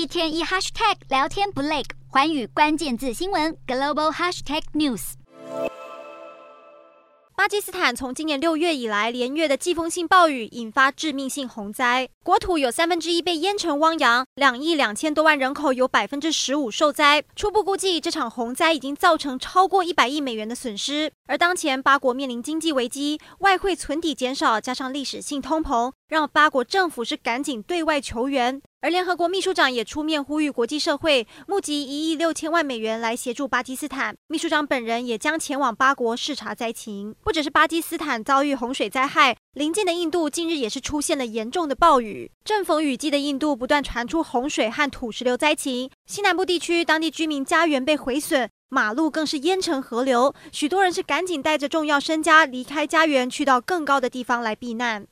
一天一 hashtag 聊天不累，环宇关键字新闻 global hashtag news。巴基斯坦从今年六月以来连月的季风性暴雨引发致命性洪灾，国土有三分之一被淹成汪洋，两亿两千多万人口有百分之十五受灾。初步估计，这场洪灾已经造成超过一百亿美元的损失。而当前巴国面临经济危机，外汇存底减少，加上历史性通膨，让巴国政府是赶紧对外求援。而联合国秘书长也出面呼吁国际社会募集一亿六千万美元来协助巴基斯坦。秘书长本人也将前往巴国视察灾情。不只是巴基斯坦遭遇洪水灾害，邻近的印度近日也是出现了严重的暴雨。正逢雨季的印度不断传出洪水和土石流灾情，西南部地区当地居民家园被毁损，马路更是淹成河流，许多人是赶紧带着重要身家离开家园，去到更高的地方来避难。